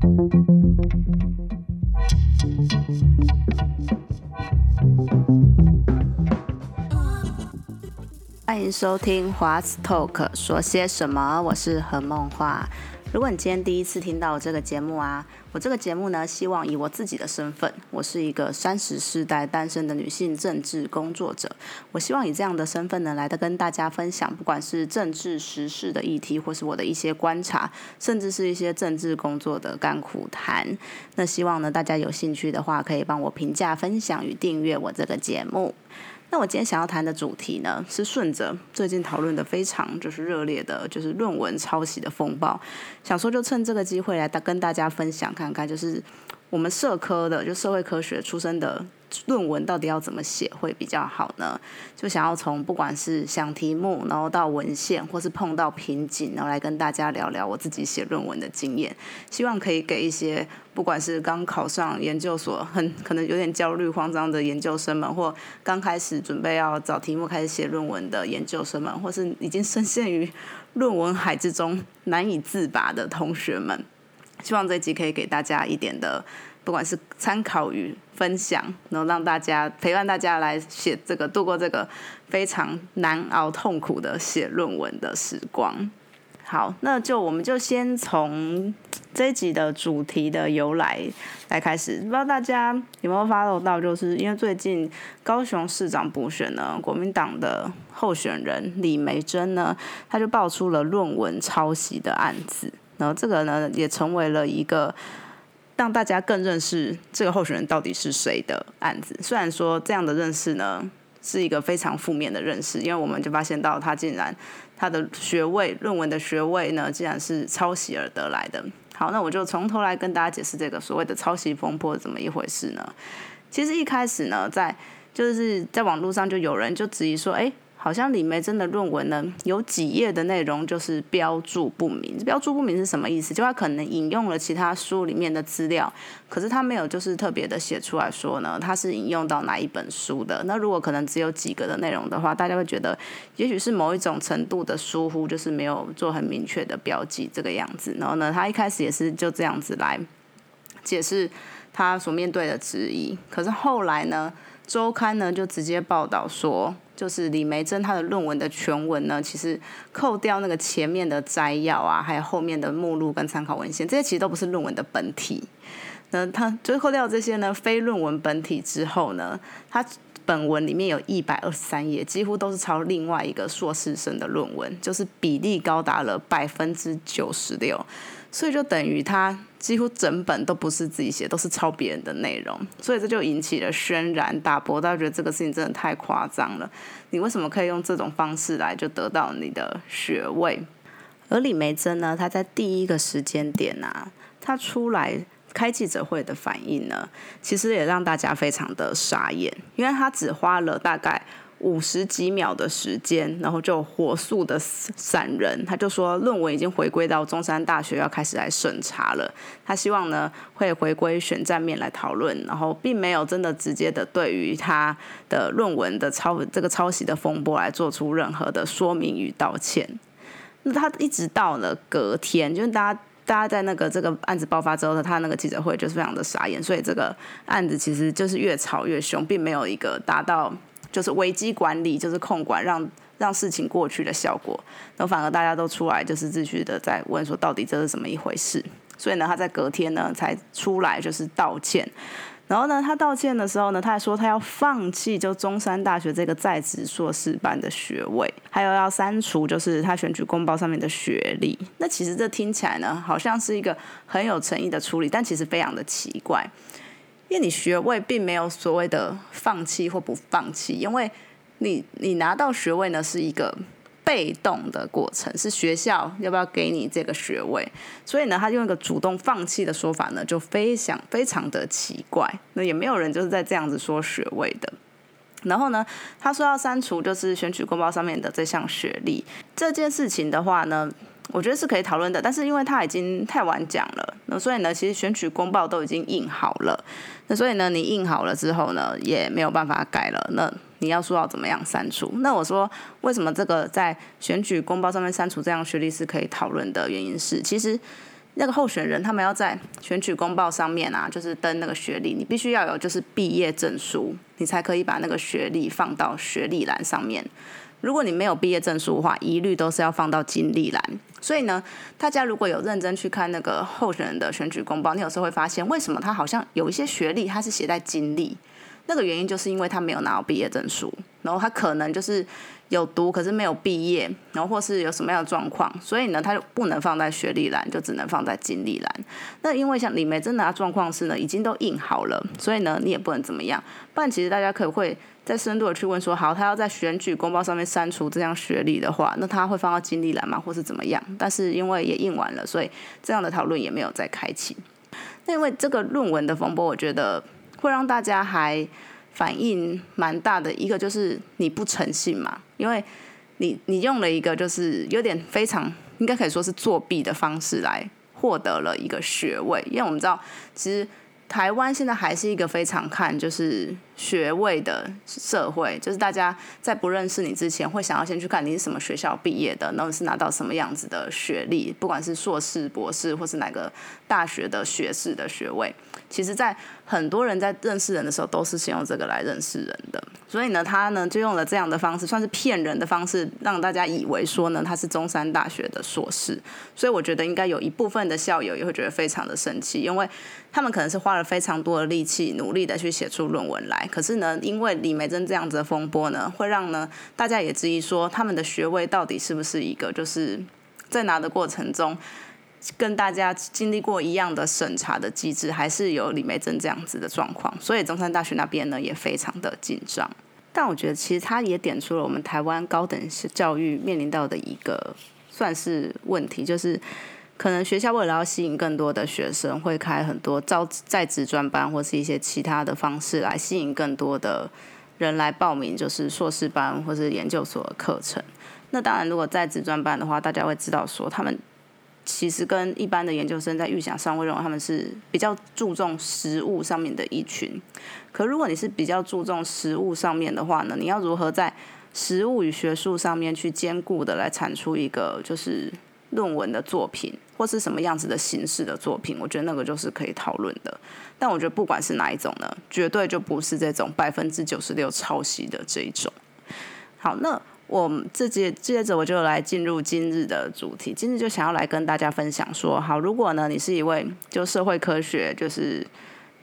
欢迎收听华斯 Talk，说些什么？我是何梦华。如果你今天第一次听到我这个节目啊，我这个节目呢，希望以我自己的身份，我是一个三十世代单身的女性政治工作者，我希望以这样的身份呢，来的跟大家分享，不管是政治时事的议题，或是我的一些观察，甚至是一些政治工作的甘苦谈。那希望呢，大家有兴趣的话，可以帮我评价、分享与订阅我这个节目。那我今天想要谈的主题呢，是顺着最近讨论的非常就是热烈的，就是论文抄袭的风暴，想说就趁这个机会来跟大家分享看看，就是我们社科的就社会科学出身的。论文到底要怎么写会比较好呢？就想要从不管是想题目，然后到文献，或是碰到瓶颈，然后来跟大家聊聊我自己写论文的经验。希望可以给一些不管是刚考上研究所，很可能有点焦虑慌张的研究生们，或刚开始准备要找题目开始写论文的研究生们，或是已经深陷于论文海之中难以自拔的同学们。希望这集可以给大家一点的。不管是参考与分享，能让大家陪伴大家来写这个度过这个非常难熬痛苦的写论文的时光。好，那就我们就先从这一集的主题的由来来开始。不知道大家有没有 follow 到，就是因为最近高雄市长补选呢，国民党的候选人李梅珍呢，他就爆出了论文抄袭的案子，然后这个呢也成为了一个。让大家更认识这个候选人到底是谁的案子。虽然说这样的认识呢是一个非常负面的认识，因为我们就发现到他竟然他的学位论文的学位呢，竟然是抄袭而得来的。好，那我就从头来跟大家解释这个所谓的抄袭风波怎么一回事呢？其实一开始呢，在就是在网络上就有人就质疑说，哎。好像李梅珍的论文呢，有几页的内容就是标注不明。标注不明是什么意思？就他可能引用了其他书里面的资料，可是他没有就是特别的写出来说呢，他是引用到哪一本书的。那如果可能只有几个的内容的话，大家会觉得也许是某一种程度的疏忽，就是没有做很明确的标记这个样子。然后呢，他一开始也是就这样子来解释他所面对的质疑。可是后来呢，周刊呢就直接报道说。就是李梅珍她的论文的全文呢，其实扣掉那个前面的摘要啊，还有后面的目录跟参考文献，这些其实都不是论文的本体。那他就扣掉这些呢非论文本体之后呢，他本文里面有一百二十三页，几乎都是抄另外一个硕士生的论文，就是比例高达了百分之九十六。所以就等于他几乎整本都不是自己写，都是抄别人的内容，所以这就引起了轩然大波。大家觉得这个事情真的太夸张了，你为什么可以用这种方式来就得到你的学位？而李梅珍呢，她在第一个时间点啊，她出来开记者会的反应呢，其实也让大家非常的傻眼，因为她只花了大概。五十几秒的时间，然后就火速的闪人，他就说论文已经回归到中山大学要开始来审查了。他希望呢会回归选战面来讨论，然后并没有真的直接的对于他的论文的抄这个抄袭的风波来做出任何的说明与道歉。那他一直到了隔天，就是大家大家在那个这个案子爆发之后，他那个记者会就是非常的傻眼，所以这个案子其实就是越吵越凶，并没有一个达到。就是危机管理，就是控管，让让事情过去的效果。那反而大家都出来，就是秩序的在问说，到底这是怎么一回事？所以呢，他在隔天呢才出来，就是道歉。然后呢，他道歉的时候呢，他还说他要放弃就中山大学这个在职硕士班的学位，还有要删除就是他选举公报上面的学历。那其实这听起来呢，好像是一个很有诚意的处理，但其实非常的奇怪。因为你学位并没有所谓的放弃或不放弃，因为你你拿到学位呢是一个被动的过程，是学校要不要给你这个学位，所以呢，他用一个主动放弃的说法呢，就非常非常的奇怪。那也没有人就是在这样子说学位的。然后呢，他说要删除就是选举公报上面的这项学历这件事情的话呢。我觉得是可以讨论的，但是因为他已经太晚讲了，那所以呢，其实选举公报都已经印好了，那所以呢，你印好了之后呢，也没有办法改了。那你要说要怎么样删除？那我说为什么这个在选举公报上面删除这样学历是可以讨论的原因是，其实那个候选人他们要在选举公报上面啊，就是登那个学历，你必须要有就是毕业证书，你才可以把那个学历放到学历栏上面。如果你没有毕业证书的话，一律都是要放到经历栏。所以呢，大家如果有认真去看那个候选人的选举公报，你有时候会发现，为什么他好像有一些学历他是写在经历？那个原因就是因为他没有拿到毕业证书，然后他可能就是有读，可是没有毕业，然后或是有什么样的状况，所以呢，他就不能放在学历栏，就只能放在经历栏。那因为像李梅真的状况是呢，已经都印好了，所以呢，你也不能怎么样。不然其实大家可以会。再深度的去问说，好，他要在选举公报上面删除这样学历的话，那他会放到经历栏吗，或是怎么样？但是因为也印完了，所以这样的讨论也没有再开启。那因为这个论文的风波，我觉得会让大家还反应蛮大的。一个就是你不诚信嘛，因为你你用了一个就是有点非常应该可以说是作弊的方式来获得了一个学位，因为我们知道其实。台湾现在还是一个非常看就是学位的社会，就是大家在不认识你之前，会想要先去看你是什么学校毕业的，然后是拿到什么样子的学历，不管是硕士、博士，或是哪个大学的学士的学位。其实，在很多人在认识人的时候，都是先用这个来认识人的。所以呢，他呢就用了这样的方式，算是骗人的方式，让大家以为说呢他是中山大学的硕士。所以我觉得应该有一部分的校友也会觉得非常的生气，因为他们可能是花了非常多的力气，努力的去写出论文来。可是呢，因为李梅珍这样子的风波呢，会让呢大家也质疑说，他们的学位到底是不是一个就是在拿的过程中。跟大家经历过一样的审查的机制，还是有李梅珍这样子的状况，所以中山大学那边呢也非常的紧张。但我觉得其实他也点出了我们台湾高等教育面临到的一个算是问题，就是可能学校为了要吸引更多的学生，会开很多招在职专班或是一些其他的方式来吸引更多的人来报名，就是硕士班或是研究所的课程。那当然，如果在职专班的话，大家会知道说他们。其实跟一般的研究生在预想上会认为他们是比较注重实物上面的一群，可如果你是比较注重实物上面的话呢，你要如何在实物与学术上面去兼顾的来产出一个就是论文的作品，或是什么样子的形式的作品？我觉得那个就是可以讨论的。但我觉得不管是哪一种呢，绝对就不是这种百分之九十六抄袭的这一种。好，那。我这接接着我就来进入今日的主题。今日就想要来跟大家分享说，好，如果呢你是一位就社会科学就是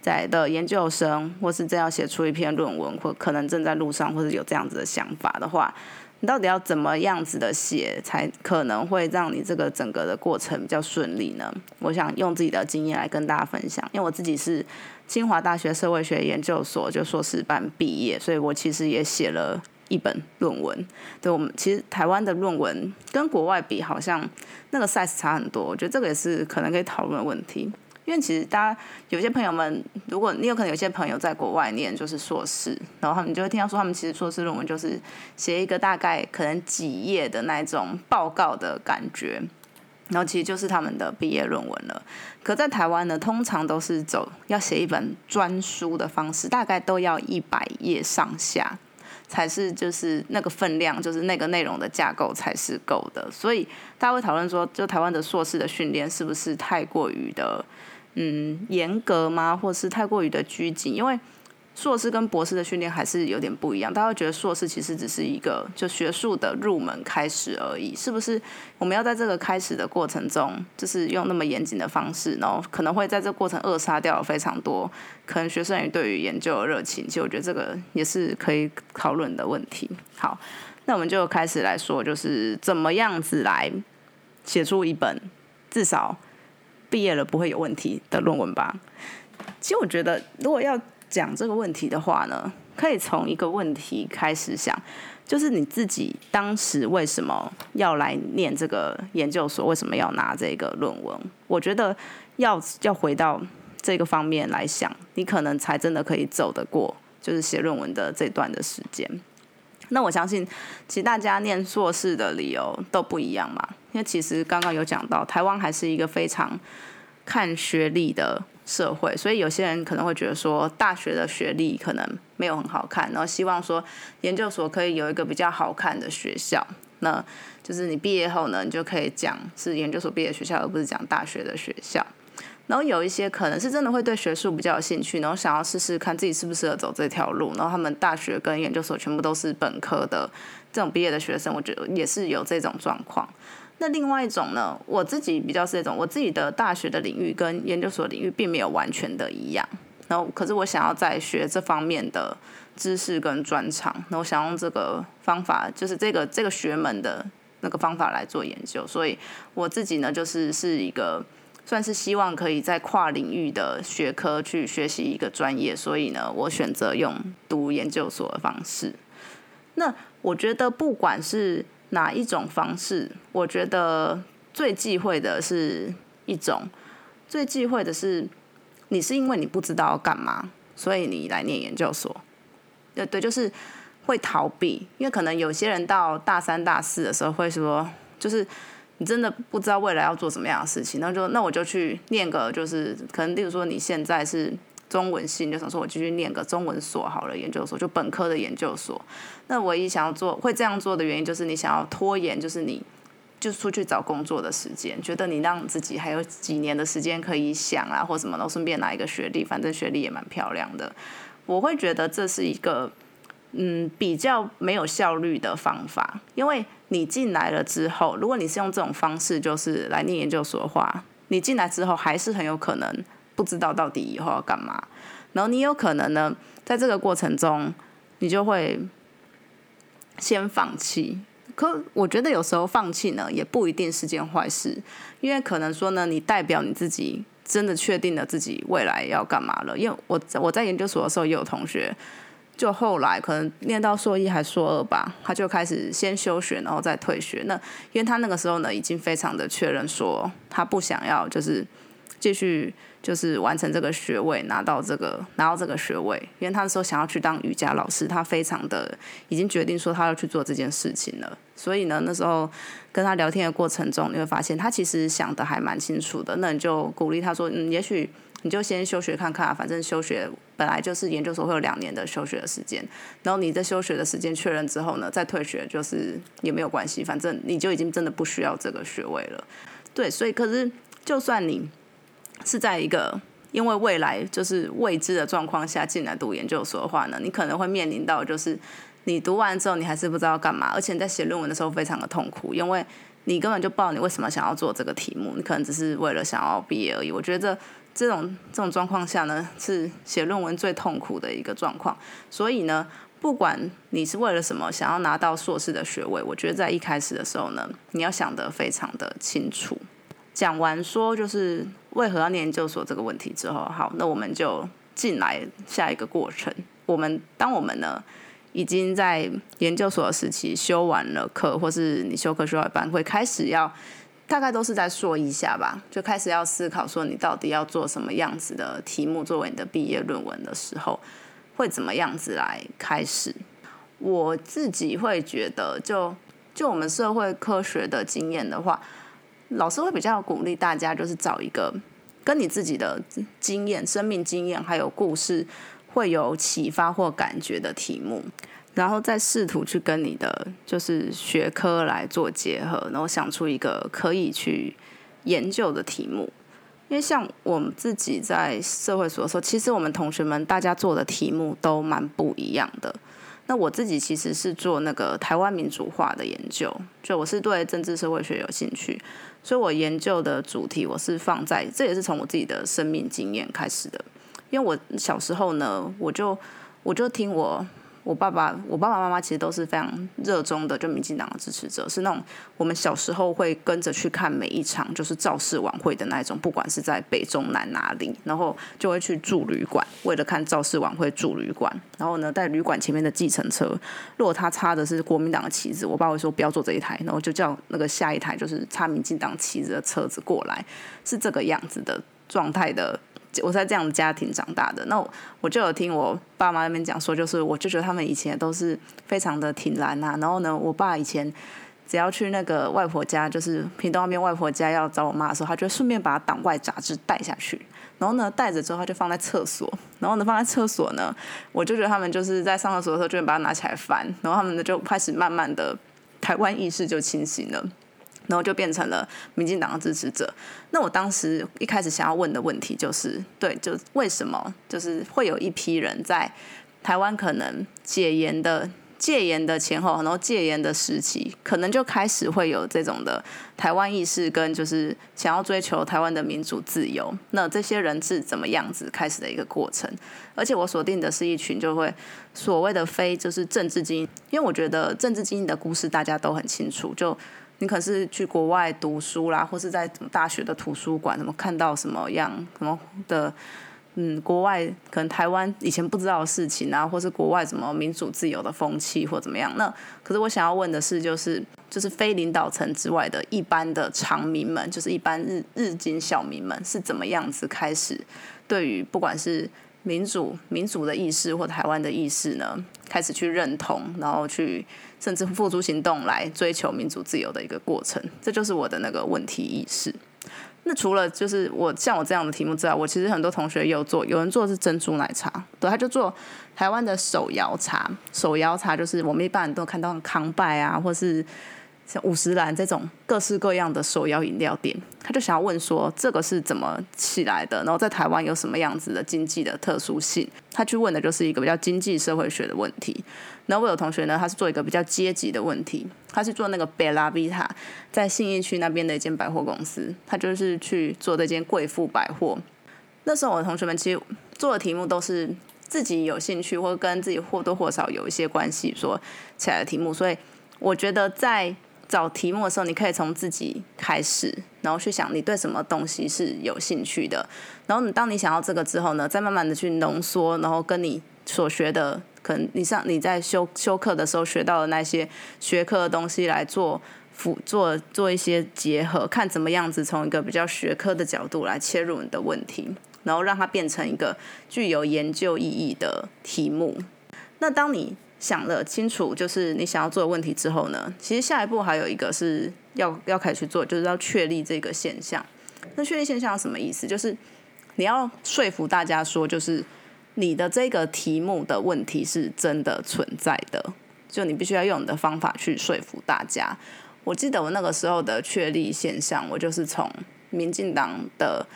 在的研究生，或是正要写出一篇论文，或可能正在路上，或者有这样子的想法的话，你到底要怎么样子的写，才可能会让你这个整个的过程比较顺利呢？我想用自己的经验来跟大家分享，因为我自己是清华大学社会学研究所就硕士班毕业，所以我其实也写了。一本论文，对我们其实台湾的论文跟国外比，好像那个 size 差很多。我觉得这个也是可能可以讨论的问题。因为其实大家有些朋友们，如果你有可能有些朋友在国外念就是硕士，然后你就会听到说他们其实硕士论文就是写一个大概可能几页的那种报告的感觉，然后其实就是他们的毕业论文了。可在台湾呢，通常都是走要写一本专书的方式，大概都要一百页上下。才是就是那个分量，就是那个内容的架构才是够的。所以大家会讨论说，就台湾的硕士的训练是不是太过于的嗯严格吗，或是太过于的拘谨？因为硕士跟博士的训练还是有点不一样，大家会觉得硕士其实只是一个就学术的入门开始而已，是不是？我们要在这个开始的过程中，就是用那么严谨的方式，然后可能会在这过程扼杀掉非常多可能学生对于研究的热情。其实我觉得这个也是可以讨论的问题。好，那我们就开始来说，就是怎么样子来写出一本至少毕业了不会有问题的论文吧。其实我觉得，如果要讲这个问题的话呢，可以从一个问题开始想，就是你自己当时为什么要来念这个研究所？为什么要拿这个论文？我觉得要要回到这个方面来想，你可能才真的可以走得过，就是写论文的这段的时间。那我相信，其实大家念硕士的理由都不一样嘛，因为其实刚刚有讲到，台湾还是一个非常看学历的。社会，所以有些人可能会觉得说，大学的学历可能没有很好看，然后希望说研究所可以有一个比较好看的学校。那就是你毕业后呢，你就可以讲是研究所毕业学校，而不是讲大学的学校。然后有一些可能是真的会对学术比较有兴趣，然后想要试试看自己适不适合走这条路。然后他们大学跟研究所全部都是本科的这种毕业的学生，我觉得也是有这种状况。那另外一种呢，我自己比较是那种，我自己的大学的领域跟研究所领域并没有完全的一样。然后可是我想要在学这方面的知识跟专长，然后想用这个方法，就是这个这个学门的那个方法来做研究。所以我自己呢，就是是一个。算是希望可以在跨领域的学科去学习一个专业，所以呢，我选择用读研究所的方式。那我觉得不管是哪一种方式，我觉得最忌讳的是一种，最忌讳的是你是因为你不知道要干嘛，所以你来念研究所。对对，就是会逃避，因为可能有些人到大三、大四的时候会说，就是。你真的不知道未来要做什么样的事情，那就那我就去念个，就是可能，例如说你现在是中文系，你就想说我继续念个中文所好了，研究所就本科的研究所。那唯一想要做会这样做的原因，就是你想要拖延，就是你就出去找工作的时间，觉得你让自己还有几年的时间可以想啊，或什么，然后顺便拿一个学历，反正学历也蛮漂亮的。我会觉得这是一个。嗯，比较没有效率的方法，因为你进来了之后，如果你是用这种方式，就是来念研究所的话，你进来之后还是很有可能不知道到底以后要干嘛，然后你有可能呢，在这个过程中，你就会先放弃。可我觉得有时候放弃呢，也不一定是件坏事，因为可能说呢，你代表你自己真的确定了自己未来要干嘛了。因为我我在研究所的时候也有同学。就后来可能念到硕一还硕二吧，他就开始先休学，然后再退学。那因为他那个时候呢，已经非常的确认说，他不想要就是继续就是完成这个学位，拿到这个拿到这个学位。因为他那时候想要去当瑜伽老师，他非常的已经决定说他要去做这件事情了。所以呢，那时候跟他聊天的过程中，你会发现他其实想的还蛮清楚的。那你就鼓励他说，嗯，也许。你就先休学看看，反正休学本来就是研究所会有两年的休学的时间，然后你在休学的时间确认之后呢，再退学就是也没有关系，反正你就已经真的不需要这个学位了。对，所以可是就算你是在一个因为未来就是未知的状况下进来读研究所的话呢，你可能会面临到就是你读完之后你还是不知道干嘛，而且在写论文的时候非常的痛苦，因为你根本就不知道你为什么想要做这个题目，你可能只是为了想要毕业而已。我觉得。这种这种状况下呢，是写论文最痛苦的一个状况。所以呢，不管你是为了什么想要拿到硕士的学位，我觉得在一开始的时候呢，你要想得非常的清楚。讲完说就是为何要念研究所这个问题之后，好，那我们就进来下一个过程。我们当我们呢已经在研究所的时期修完了课，或是你修课修到一半，会开始要。大概都是在说一下吧，就开始要思考说你到底要做什么样子的题目作为你的毕业论文的时候，会怎么样子来开始？我自己会觉得，就就我们社会科学的经验的话，老师会比较鼓励大家，就是找一个跟你自己的经验、生命经验还有故事会有启发或感觉的题目。然后再试图去跟你的就是学科来做结合，然后想出一个可以去研究的题目。因为像我们自己在社会所的时候，其实我们同学们大家做的题目都蛮不一样的。那我自己其实是做那个台湾民主化的研究，就我是对政治社会学有兴趣，所以我研究的主题我是放在，这也是从我自己的生命经验开始的。因为我小时候呢，我就我就听我。我爸爸、我爸爸妈妈其实都是非常热衷的，就民进党的支持者，是那种我们小时候会跟着去看每一场就是造势晚会的那一种，不管是在北中南哪里，然后就会去住旅馆，为了看造势晚会住旅馆。然后呢，在旅馆前面的计程车，如果他插的是国民党的旗子，我爸会说不要坐这一台，然后就叫那个下一台就是插民进党旗子的车子过来，是这个样子的状态的。我在这样的家庭长大的，那我就有听我爸妈那边讲说，就是我就觉得他们以前都是非常的挺蓝呐。然后呢，我爸以前只要去那个外婆家，就是屏东那边外婆家要找我妈的时候，他就顺便把党外杂志带下去。然后呢，带着之后他就放在厕所。然后呢，放在厕所呢，我就觉得他们就是在上厕所的时候就会把它拿起来翻。然后他们呢就开始慢慢的。台湾意识就清醒了。然后就变成了民进党的支持者。那我当时一开始想要问的问题就是，对，就为什么就是会有一批人在台湾可能戒严的戒严的前后，然后戒严的时期，可能就开始会有这种的台湾意识跟就是想要追求台湾的民主自由。那这些人是怎么样子开始的一个过程？而且我锁定的是一群就会所谓的非就是政治精英，因为我觉得政治精英的故事大家都很清楚，就。你可是去国外读书啦，或是在大学的图书馆，什么看到什么样什么的，嗯，国外可能台湾以前不知道的事情啊，或是国外什么民主自由的风气或怎么样？那可是我想要问的是，就是就是非领导层之外的一般的常民们，就是一般日日经小民们是怎么样子开始对于不管是民主民主的意识或台湾的意识呢，开始去认同，然后去。甚至付诸行动来追求民主自由的一个过程，这就是我的那个问题意识。那除了就是我像我这样的题目之外，我其实很多同学也有做，有人做的是珍珠奶茶，对，他就做台湾的手摇茶。手摇茶就是我们一般人都看到康拜啊，或是。像五十岚这种各式各样的手摇饮料店，他就想要问说这个是怎么起来的？然后在台湾有什么样子的经济的特殊性？他去问的就是一个比较经济社会学的问题。然后我有同学呢，他是做一个比较阶级的问题，他是做那个贝拉比塔在信义区那边的一间百货公司，他就是去做这间贵妇百货。那时候我的同学们其实做的题目都是自己有兴趣或跟自己或多或少有一些关系说起来的题目，所以我觉得在找题目的时候，你可以从自己开始，然后去想你对什么东西是有兴趣的。然后你当你想要这个之后呢，再慢慢的去浓缩，然后跟你所学的，可能你上你在修修课的时候学到的那些学科的东西来做辅做做一些结合，看怎么样子从一个比较学科的角度来切入你的问题，然后让它变成一个具有研究意义的题目。那当你想了清楚，就是你想要做的问题之后呢，其实下一步还有一个是要要开始去做，就是要确立这个现象。那确立现象什么意思？就是你要说服大家说，就是你的这个题目的问题是真的存在的，就你必须要用你的方法去说服大家。我记得我那个时候的确立现象，我就是从民进党的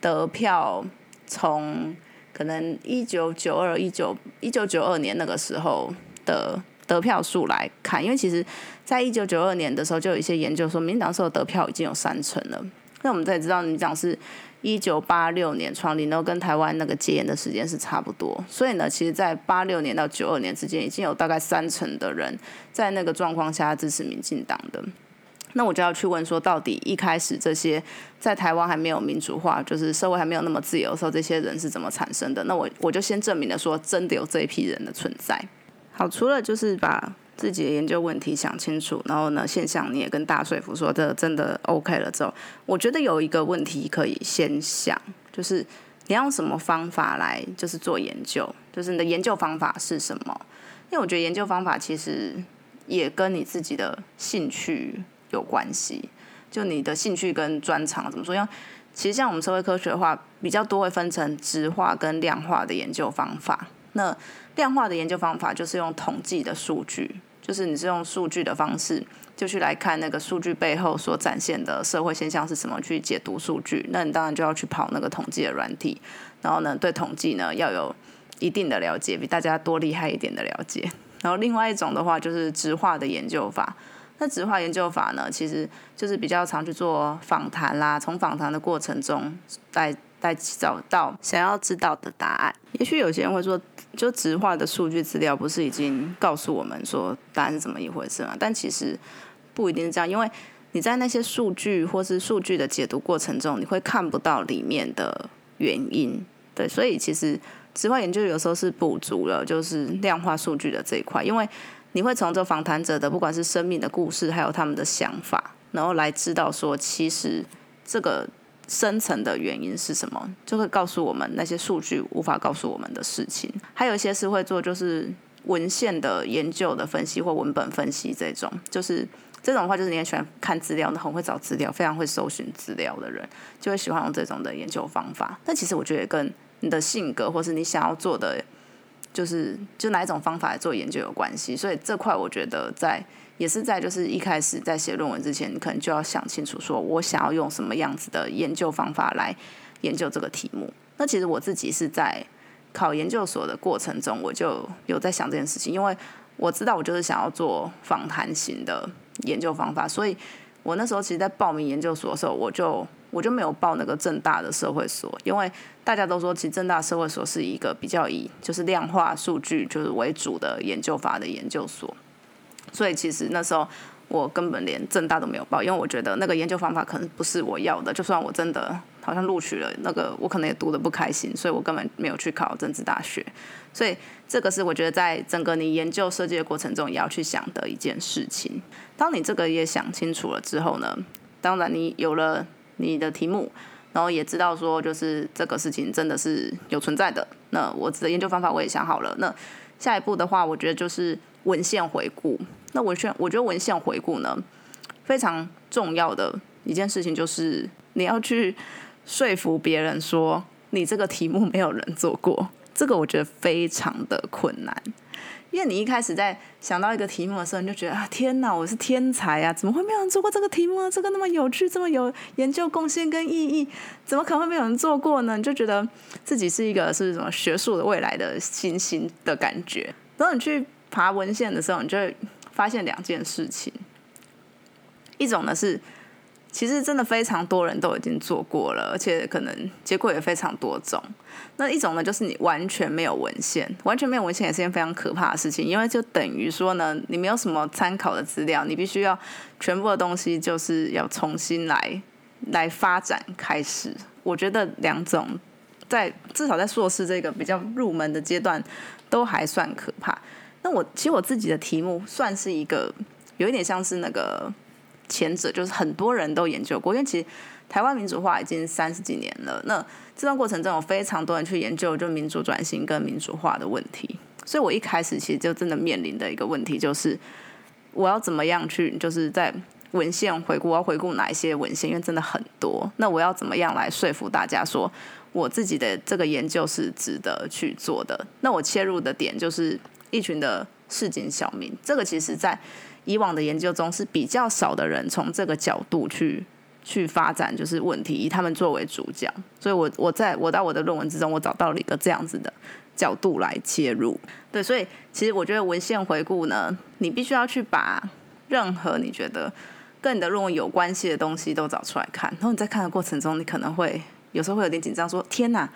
得票从。可能一九九二、一九一九九二年那个时候的得票数来看，因为其实在一九九二年的时候，就有一些研究说，民进党时候得票已经有三成了。那我们再知道，民党是一九八六年创立，然后跟台湾那个戒严的时间是差不多，所以呢，其实，在八六年到九二年之间，已经有大概三成的人在那个状况下支持民进党的。那我就要去问说，到底一开始这些在台湾还没有民主化，就是社会还没有那么自由的时候，这些人是怎么产生的？那我我就先证明了说，真的有这一批人的存在。好，除了就是把自己的研究问题想清楚，然后呢，现象你也跟大说服说这真的 OK 了之后，我觉得有一个问题可以先想，就是你要用什么方法来就是做研究，就是你的研究方法是什么？因为我觉得研究方法其实也跟你自己的兴趣。有关系，就你的兴趣跟专长怎么说？因为其实像我们社会科学的话，比较多会分成质化跟量化的研究方法。那量化的研究方法就是用统计的数据，就是你是用数据的方式，就去来看那个数据背后所展现的社会现象是什么，去解读数据。那你当然就要去跑那个统计的软体，然后呢，对统计呢要有一定的了解，比大家多厉害一点的了解。然后另外一种的话，就是质化的研究法。那质化研究法呢，其实就是比较常去做访谈啦，从访谈的过程中来来找到想要知道的答案。也许有些人会说，就直化的数据资料不是已经告诉我们说答案是怎么一回事吗？但其实不一定是这样，因为你在那些数据或是数据的解读过程中，你会看不到里面的原因。对，所以其实直化研究有时候是补足了，就是量化数据的这一块，因为。你会从这访谈者的不管是生命的故事，还有他们的想法，然后来知道说，其实这个深层的原因是什么，就会告诉我们那些数据无法告诉我们的事情。还有一些是会做就是文献的研究的分析或文本分析这种，就是这种的话，就是你也喜欢看资料，很会找资料，非常会搜寻资料的人，就会喜欢用这种的研究方法。但其实我觉得跟你的性格或是你想要做的。就是就哪一种方法来做研究有关系，所以这块我觉得在也是在就是一开始在写论文之前，你可能就要想清楚，说我想要用什么样子的研究方法来研究这个题目。那其实我自己是在考研究所的过程中，我就有在想这件事情，因为我知道我就是想要做访谈型的研究方法，所以我那时候其实，在报名研究所的时候，我就我就没有报那个正大的社会所，因为大家都说，其实正大社会所是一个比较以就是量化数据就是为主的研究法的研究所，所以其实那时候。我根本连正大都没有报，因为我觉得那个研究方法可能不是我要的。就算我真的好像录取了，那个我可能也读的不开心，所以我根本没有去考政治大学。所以这个是我觉得在整个你研究设计的过程中也要去想的一件事情。当你这个也想清楚了之后呢，当然你有了你的题目，然后也知道说就是这个事情真的是有存在的。那我的研究方法我也想好了。那下一步的话，我觉得就是文献回顾。那文献，我觉得文献回顾呢，非常重要的一件事情就是你要去说服别人说你这个题目没有人做过，这个我觉得非常的困难，因为你一开始在想到一个题目的时候，你就觉得啊天哪，我是天才啊，怎么会没有人做过这个题目？这个那么有趣，这么有研究贡献跟意义，怎么可能会没有人做过呢？你就觉得自己是一个是什么学术的未来的新星的感觉。然后你去爬文献的时候，你就会。发现两件事情，一种呢是，其实真的非常多人都已经做过了，而且可能结果也非常多种。那一种呢，就是你完全没有文献，完全没有文献也是件非常可怕的事情，因为就等于说呢，你没有什么参考的资料，你必须要全部的东西就是要重新来来发展开始。我觉得两种在至少在硕士这个比较入门的阶段都还算可怕。那我其实我自己的题目算是一个有一点像是那个前者，就是很多人都研究过，因为其实台湾民主化已经三十几年了，那这段过程中有非常多人去研究就民主转型跟民主化的问题，所以我一开始其实就真的面临的一个问题就是我要怎么样去就是在文献回顾，我要回顾哪一些文献，因为真的很多，那我要怎么样来说服大家说我自己的这个研究是值得去做的？那我切入的点就是。一群的市井小民，这个其实在以往的研究中是比较少的人从这个角度去去发展，就是问题以他们作为主角。所以我我在我到我的论文之中，我找到了一个这样子的角度来切入。对，所以其实我觉得文献回顾呢，你必须要去把任何你觉得跟你的论文有关系的东西都找出来看。然后你在看的过程中，你可能会有时候会有点紧张，说天哪，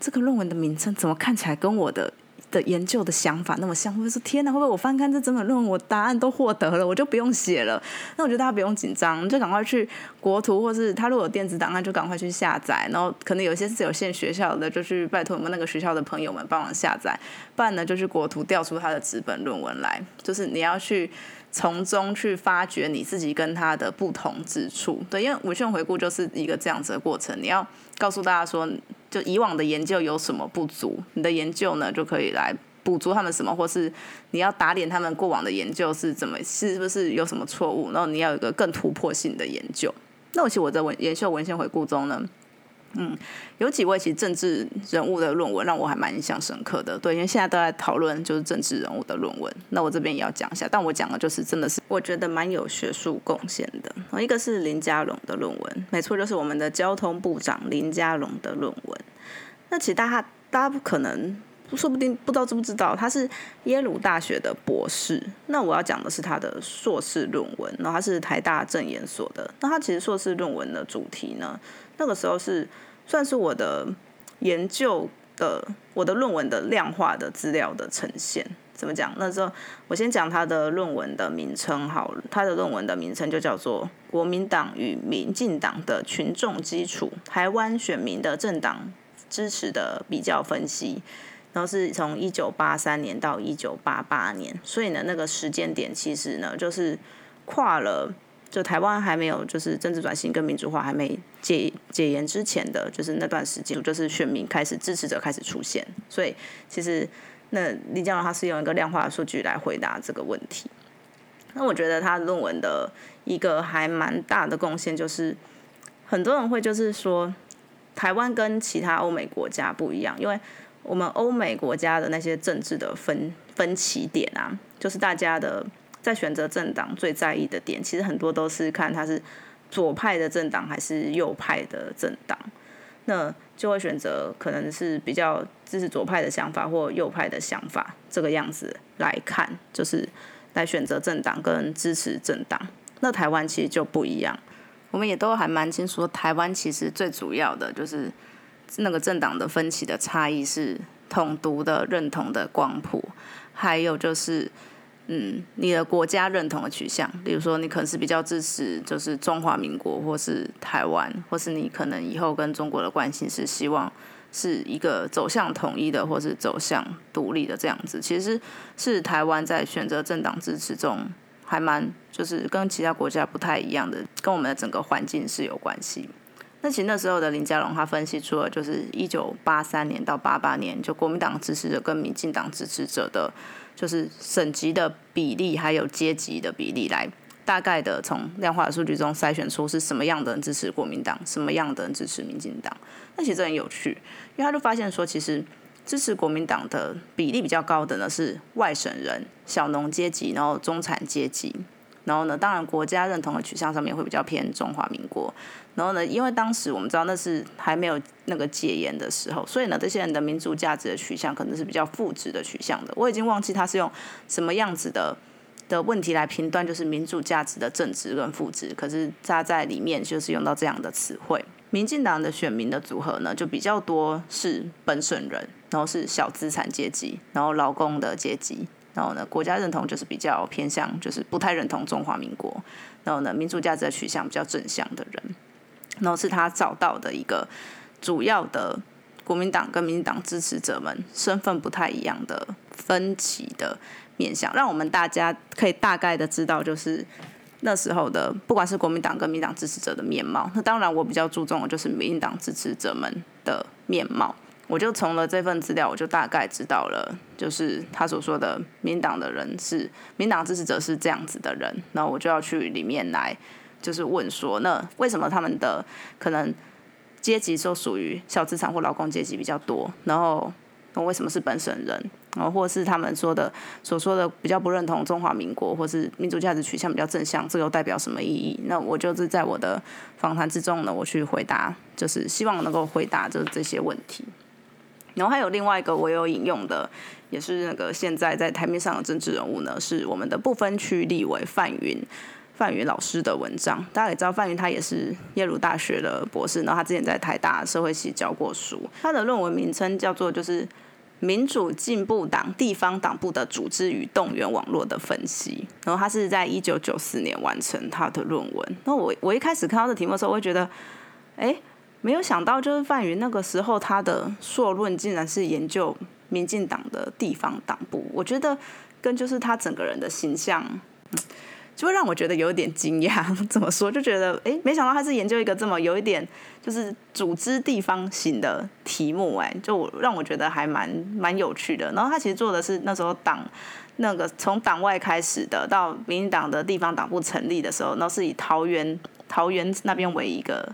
这个论文的名称怎么看起来跟我的？的研究的想法那么像，会不会说天哪？会不会我翻看这整本论文，我答案都获得了，我就不用写了？那我觉得大家不用紧张，就赶快去国图，或是他如果有电子档案，就赶快去下载。然后可能有些是有限学校的，就去拜托我们那个学校的朋友们帮忙下载。不然呢，就去国图调出他的纸本论文来，就是你要去从中去发掘你自己跟他的不同之处。对，因为文献回顾就是一个这样子的过程，你要告诉大家说。就以往的研究有什么不足，你的研究呢就可以来补足他们什么，或是你要打脸他们过往的研究是怎么，是不是有什么错误？然后你要有一个更突破性的研究。那我其实我在文研究文献回顾中呢。嗯，有几位其实政治人物的论文让我还蛮印象深刻的。对，因为现在都在讨论就是政治人物的论文，那我这边也要讲一下。但我讲的就是真的是我觉得蛮有学术贡献的。一个是林佳龙的论文，没错，就是我们的交通部长林佳龙的论文。那其实大家大家不可能，说不定不知道知不知道，他是耶鲁大学的博士。那我要讲的是他的硕士论文，然后他是台大政研所的。那他其实硕士论文的主题呢，那个时候是。算是我的研究的我的论文的量化的资料的呈现，怎么讲？那时候我先讲他的论文的名称好了，他的论文的名称就叫做《国民党与民进党的群众基础：台湾选民的政党支持的比较分析》，然后是从一九八三年到一九八八年，所以呢，那个时间点其实呢，就是跨了。就台湾还没有就是政治转型跟民主化还没解解严之前的就是那段时间，就是选民开始支持者开始出现，所以其实那李江龙他是用一个量化的数据来回答这个问题。那我觉得他论文的一个还蛮大的贡献就是，很多人会就是说台湾跟其他欧美国家不一样，因为我们欧美国家的那些政治的分分歧点啊，就是大家的。在选择政党最在意的点，其实很多都是看他是左派的政党还是右派的政党，那就会选择可能是比较支持左派的想法或右派的想法这个样子来看，就是来选择政党跟支持政党。那台湾其实就不一样，我们也都还蛮清楚，台湾其实最主要的就是那个政党的分歧的差异是统独的认同的光谱，还有就是。嗯，你的国家认同的取向，比如说你可能是比较支持就是中华民国，或是台湾，或是你可能以后跟中国的关系是希望是一个走向统一的，或是走向独立的这样子。其实是台湾在选择政党支持中，还蛮就是跟其他国家不太一样的，跟我们的整个环境是有关系。那其实那时候的林佳龙他分析出了，就是一九八三年到八八年，就国民党支持者跟民进党支持者的。就是省级的比例，还有阶级的比例，来大概的从量化的数据中筛选出是什么样的人支持国民党，什么样的人支持民进党。那其实很有趣，因为他就发现说，其实支持国民党的比例比较高的呢是外省人、小农阶级，然后中产阶级。然后呢，当然国家认同的取向上面会比较偏中华民国。然后呢，因为当时我们知道那是还没有那个戒严的时候，所以呢，这些人的民主价值的取向可能是比较负值的取向的。我已经忘记他是用什么样子的的问题来评断，就是民主价值的正值跟负值。可是他在里面就是用到这样的词汇。民进党的选民的组合呢，就比较多是本省人，然后是小资产阶级，然后劳工的阶级。然后呢，国家认同就是比较偏向，就是不太认同中华民国。然后呢，民主价值的取向比较正向的人。然后是他找到的一个主要的国民党跟民进党支持者们身份不太一样的分歧的面向，让我们大家可以大概的知道，就是那时候的不管是国民党跟民党支持者的面貌。那当然，我比较注重的就是民进党支持者们的面貌。我就从了这份资料，我就大概知道了，就是他所说的民党的人是民党支持者是这样子的人，然后我就要去里面来，就是问说，那为什么他们的可能阶级就属于小资产或劳工阶级比较多，然后为什么是本省人，然后或是他们说的所说的比较不认同中华民国，或是民主价值取向比较正向，这又代表什么意义？那我就是在我的访谈之中呢，我去回答，就是希望能够回答就是这些问题。然后还有另外一个我有引用的，也是那个现在在台面上的政治人物呢，是我们的不分区立委范云，范云老师的文章。大家也知道范云他也是耶鲁大学的博士，然后他之前在台大社会系教过书。他的论文名称叫做就是民主进步党地方党部的组织与动员网络的分析。然后他是在一九九四年完成他的论文。那我我一开始看到这题目的时候，我会觉得，哎。没有想到，就是范云那个时候他的硕论竟然是研究民进党的地方党部，我觉得跟就是他整个人的形象，就会让我觉得有点惊讶。怎么说？就觉得哎，没想到他是研究一个这么有一点就是组织地方型的题目，哎，就让我觉得还蛮蛮有趣的。然后他其实做的是那时候党那个从党外开始的，到民进党的地方党部成立的时候，那是以桃园桃园那边为一个。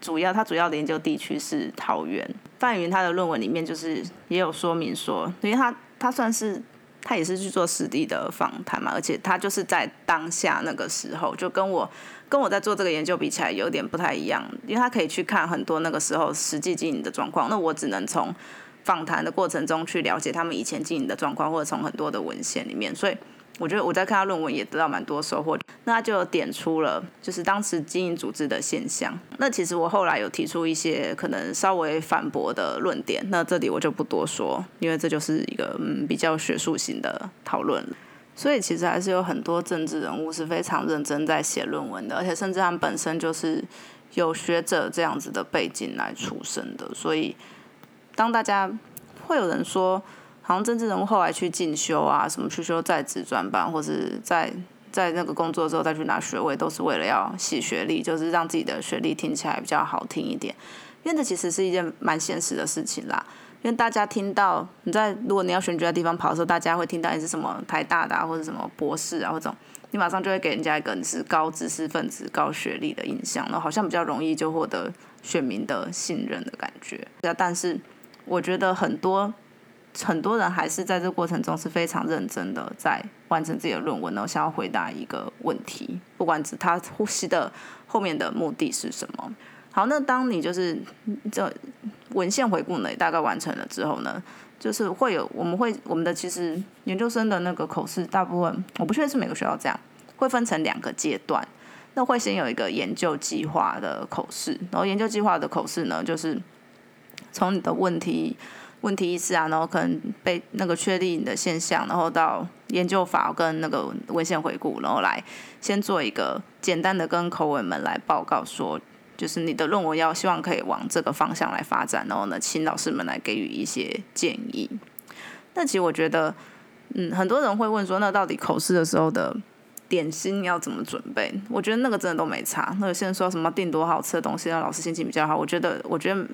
主要他主要的研究地区是桃园。范云他的论文里面就是也有说明说，因为他他算是他也是去做实地的访谈嘛，而且他就是在当下那个时候，就跟我跟我在做这个研究比起来有点不太一样，因为他可以去看很多那个时候实际经营的状况，那我只能从访谈的过程中去了解他们以前经营的状况，或者从很多的文献里面，所以。我觉得我在看他论文也得到蛮多收获，那他就点出了就是当时经营组织的现象。那其实我后来有提出一些可能稍微反驳的论点，那这里我就不多说，因为这就是一个嗯比较学术型的讨论。所以其实还是有很多政治人物是非常认真在写论文的，而且甚至他们本身就是有学者这样子的背景来出身的。所以当大家会有人说。好像政治人物后来去进修啊，什么去修在职专班，或是在在那个工作之后再去拿学位，都是为了要洗学历，就是让自己的学历听起来比较好听一点。因为这其实是一件蛮现实的事情啦。因为大家听到你在如果你要选举的地方跑的时候，大家会听到你是什么台大的啊或者什么博士啊，或者你马上就会给人家一个你是高知识分子、高学历的印象，然后好像比较容易就获得选民的信任的感觉。但是我觉得很多。很多人还是在这过程中是非常认真的在完成自己的论文，然后想要回答一个问题，不管是他呼吸的后面的目的是什么。好，那当你就是这文献回顾呢，大概完成了之后呢，就是会有我们会我们的其实研究生的那个口试，大部分我不确定是每个学校这样，会分成两个阶段。那会先有一个研究计划的口试，然后研究计划的口试呢，就是从你的问题、问题意识啊，然后可能被那个确定的现象，然后到研究法跟那个文献回顾，然后来先做一个简单的跟口吻们来报告说，就是你的论文要希望可以往这个方向来发展，然后呢，请老师们来给予一些建议。那其实我觉得，嗯，很多人会问说，那到底口试的时候的？点心要怎么准备？我觉得那个真的都没差。那有些人说什么订多好吃的东西让老师心情比较好，我觉得，我觉得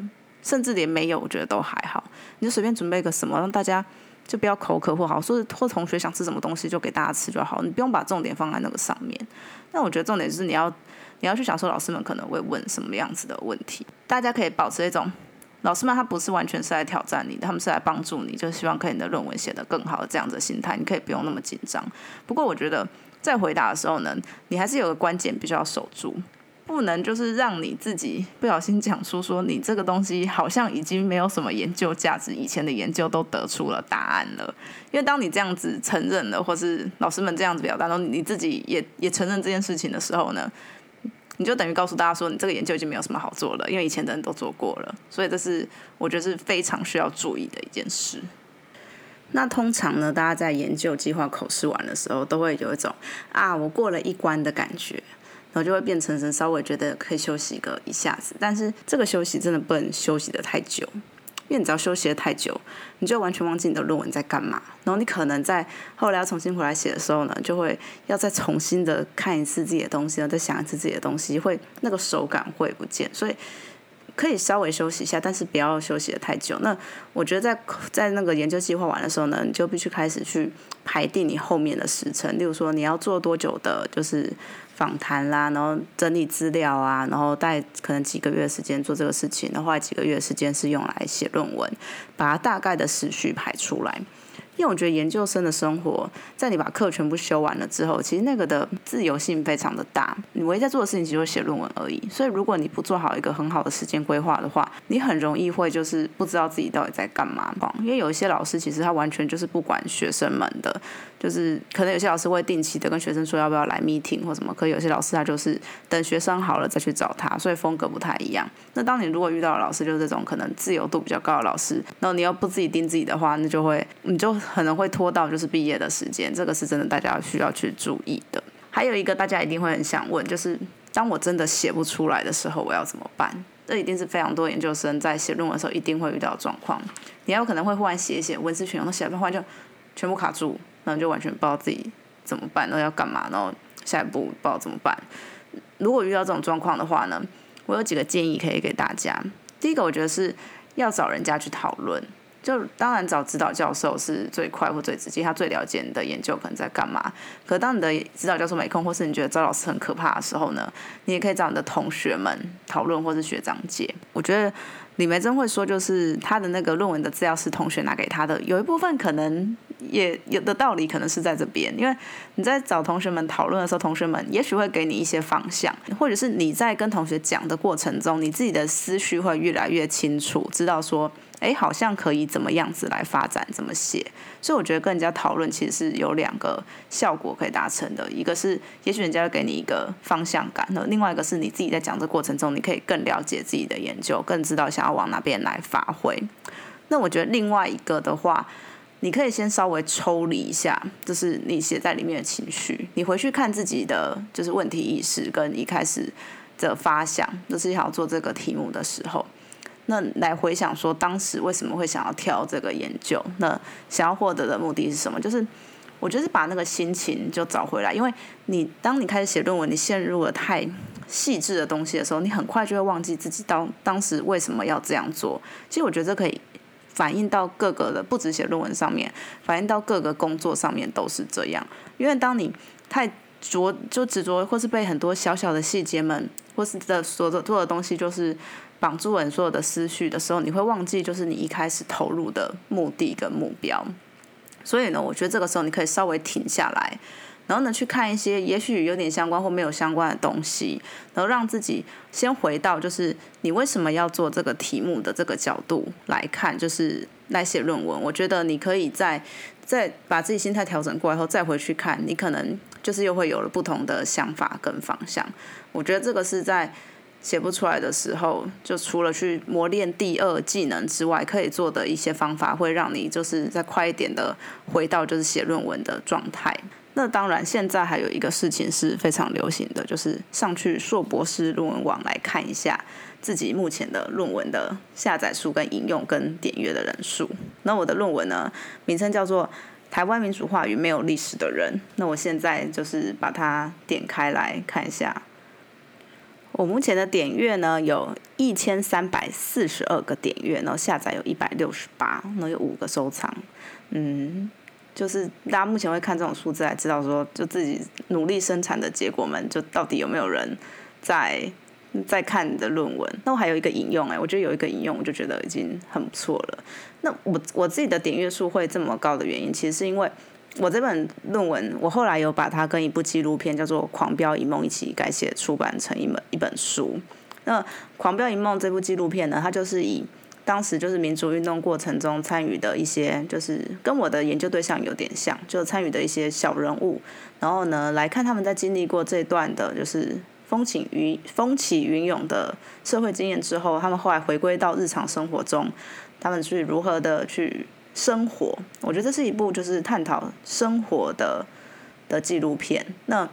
甚至连没有，我觉得都还好。你就随便准备个什么，让大家就不要口渴或好，说是或同学想吃什么东西就给大家吃就好。你不用把重点放在那个上面。但我觉得重点是你要 你要去想说老师们可能会问什么样子的问题。大家可以保持一种老师们他不是完全是来挑战你，他们是来帮助你，就希望可以你的论文写得更好这样子心态。你可以不用那么紧张。不过我觉得。在回答的时候呢，你还是有个关键必须要守住，不能就是让你自己不小心讲出说你这个东西好像已经没有什么研究价值，以前的研究都得出了答案了。因为当你这样子承认了，或是老师们这样子表达，然后你自己也也承认这件事情的时候呢，你就等于告诉大家说你这个研究已经没有什么好做了，因为以前的人都做过了。所以这是我觉得是非常需要注意的一件事。那通常呢，大家在研究计划口试完的时候，都会有一种啊，我过了一关的感觉，然后就会变成稍微觉得可以休息个一下子。但是这个休息真的不能休息的太久，因为你只要休息的太久，你就完全忘记你的论文在干嘛。然后你可能在后来要重新回来写的时候呢，就会要再重新的看一次自己的东西，然后再想一次自己的东西，会那个手感会不见。所以。可以稍微休息一下，但是不要休息的太久。那我觉得在在那个研究计划完的时候呢，你就必须开始去排定你后面的时程。例如说，你要做多久的，就是访谈啦，然后整理资料啊，然后带可能几个月时间做这个事情，然后几个月时间是用来写论文，把它大概的时序排出来。因为我觉得研究生的生活，在你把课全部修完了之后，其实那个的自由性非常的大。你唯一在做的事情，其实就是写论文而已。所以，如果你不做好一个很好的时间规划的话，你很容易会就是不知道自己到底在干嘛。因为有一些老师，其实他完全就是不管学生们的，就是可能有些老师会定期的跟学生说要不要来 meeting 或什么，可有些老师他就是等学生好了再去找他，所以风格不太一样。那当你如果遇到的老师就是这种可能自由度比较高的老师，然后你又不自己盯自己的话，那就会你就。可能会拖到就是毕业的时间，这个是真的，大家需要去注意的。还有一个大家一定会很想问，就是当我真的写不出来的时候，我要怎么办？这一定是非常多研究生在写论文的时候一定会遇到的状况。你有可能会忽然写一写文字全用，那写完忽然就全部卡住，然后就完全不知道自己怎么办，然后要干嘛，然后下一步不知道怎么办。如果遇到这种状况的话呢，我有几个建议可以给大家。第一个，我觉得是要找人家去讨论。就当然找指导教授是最快或最直接，他最了解你的研究可能在干嘛。可当你的指导教授没空，或是你觉得招老师很可怕的时候呢，你也可以找你的同学们讨论，或是学长姐。我觉得李梅真会说，就是他的那个论文的资料是同学拿给他的，有一部分可能也有的道理，可能是在这边，因为你在找同学们讨论的时候，同学们也许会给你一些方向，或者是你在跟同学讲的过程中，你自己的思绪会越来越清楚，知道说。哎，好像可以怎么样子来发展，怎么写？所以我觉得跟人家讨论其实是有两个效果可以达成的，一个是也许人家会给你一个方向感，另外一个是你自己在讲的过程中，你可以更了解自己的研究，更知道想要往哪边来发挥。那我觉得另外一个的话，你可以先稍微抽离一下，就是你写在里面的情绪，你回去看自己的就是问题意识跟一开始的发想，就是想要做这个题目的时候。那来回想说，当时为什么会想要挑这个研究？那想要获得的目的是什么？就是我觉得是把那个心情就找回来，因为你当你开始写论文，你陷入了太细致的东西的时候，你很快就会忘记自己当当时为什么要这样做。其实我觉得这可以反映到各个的，不止写论文上面，反映到各个工作上面都是这样。因为当你太着就执着，或是被很多小小的细节们，或是的所做的东西，就是。绑住了你所有的思绪的时候，你会忘记就是你一开始投入的目的跟目标。所以呢，我觉得这个时候你可以稍微停下来，然后呢去看一些也许有点相关或没有相关的东西，然后让自己先回到就是你为什么要做这个题目的这个角度来看，就是来写论文。我觉得你可以在再把自己心态调整过来后，再回去看，你可能就是又会有了不同的想法跟方向。我觉得这个是在。写不出来的时候，就除了去磨练第二技能之外，可以做的一些方法，会让你就是再快一点的回到就是写论文的状态。那当然，现在还有一个事情是非常流行的，就是上去硕博士论文网来看一下自己目前的论文的下载数、跟引用、跟点阅的人数。那我的论文呢，名称叫做《台湾民主化与没有历史的人》。那我现在就是把它点开来看一下。我目前的点阅呢，有一千三百四十二个点阅，然后下载有一百六十八，然后有五个收藏。嗯，就是大家目前会看这种数字来知道说，就自己努力生产的结果们，就到底有没有人在在看你的论文。那我还有一个引用，哎，我觉得有一个引用，我就觉得已经很不错了。那我我自己的点阅数会这么高的原因，其实是因为。我这本论文，我后来有把它跟一部纪录片叫做《狂飙一梦》一起改写出版成一本一本书。那《狂飙一梦》这部纪录片呢，它就是以当时就是民主运动过程中参与的一些，就是跟我的研究对象有点像，就参与的一些小人物，然后呢来看他们在经历过这段的，就是风起云风起云涌的社会经验之后，他们后来回归到日常生活中，他们去如何的去。生活，我觉得这是一部就是探讨生活的的纪录片。那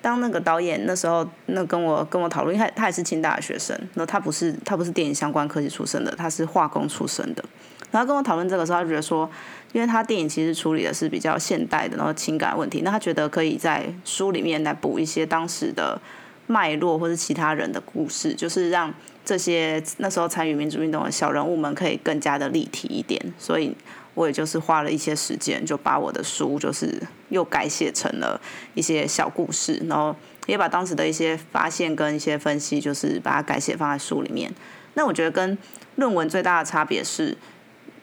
当那个导演那时候那跟我跟我讨论，因为他他也是清大的学生，那他不是他不是电影相关科技出身的，他是化工出身的。然后跟我讨论这个时候，他觉得说，因为他电影其实处理的是比较现代的，然后情感问题，那他觉得可以在书里面来补一些当时的脉络或是其他人的故事，就是让这些那时候参与民主运动的小人物们可以更加的立体一点，所以。我也就是花了一些时间，就把我的书就是又改写成了一些小故事，然后也把当时的一些发现跟一些分析，就是把它改写放在书里面。那我觉得跟论文最大的差别是，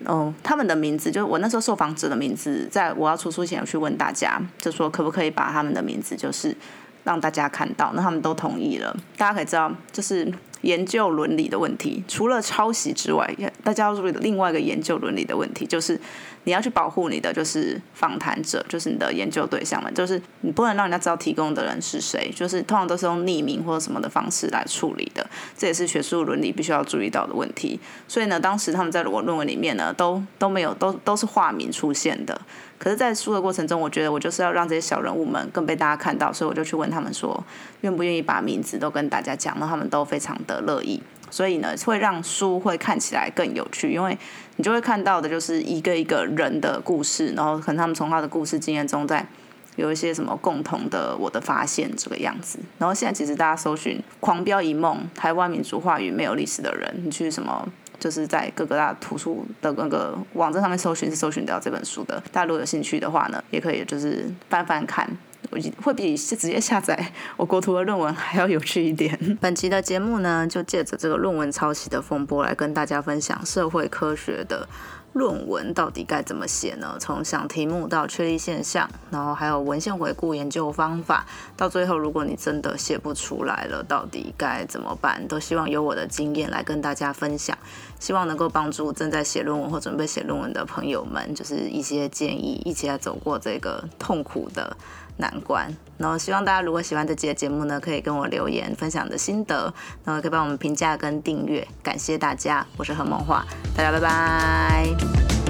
嗯，他们的名字就是我那时候受访者的名字，在我要出书前有去问大家，就说可不可以把他们的名字就是让大家看到，那他们都同意了。大家可以知道，就是。研究伦理的问题，除了抄袭之外，大家要注意的另外一个研究伦理的问题，就是你要去保护你的就是访谈者，就是你的研究对象们，就是你不能让人家知道提供的人是谁，就是通常都是用匿名或者什么的方式来处理的，这也是学术伦理必须要注意到的问题。所以呢，当时他们在我论文里面呢，都都没有都都是化名出现的。可是，在书的过程中，我觉得我就是要让这些小人物们更被大家看到，所以我就去问他们说，愿不愿意把名字都跟大家讲，那他们都非常的乐意。所以呢，会让书会看起来更有趣，因为你就会看到的就是一个一个人的故事，然后可能他们从他的故事经验中，在有一些什么共同的我的发现这个样子。然后现在其实大家搜寻《狂飙一梦》，台湾民主话语没有历史的人，你去什么？就是在各个大图书的那个网站上面搜寻是搜寻到这本书的。大家如果有兴趣的话呢，也可以就是翻翻看，会比直接下载我国图的论文还要有趣一点。本期的节目呢，就借着这个论文抄袭的风波来跟大家分享社会科学的。论文到底该怎么写呢？从想题目到确立现象，然后还有文献回顾研究方法，到最后如果你真的写不出来了，到底该怎么办？都希望有我的经验来跟大家分享，希望能够帮助正在写论文或准备写论文的朋友们，就是一些建议，一起来走过这个痛苦的难关。然后希望大家如果喜欢这期的节目呢，可以跟我留言分享的心得，然后可以帮我们评价跟订阅，感谢大家，我是何梦华，大家拜拜。